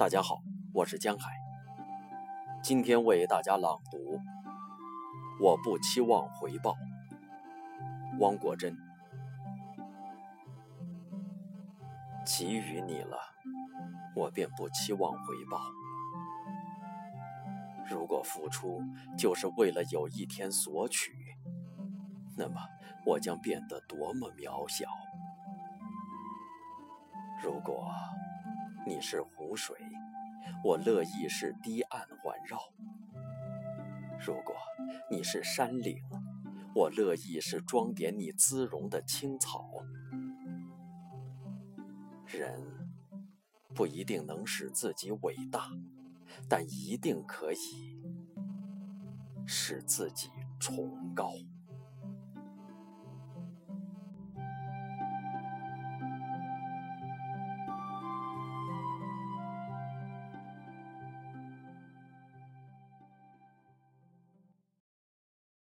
大家好，我是江海。今天为大家朗读《我不期望回报》。汪国真。给予你了，我便不期望回报。如果付出就是为了有一天索取，那么我将变得多么渺小。如果你是湖水。我乐意是堤岸环绕。如果你是山岭，我乐意是装点你姿容的青草。人不一定能使自己伟大，但一定可以使自己崇高。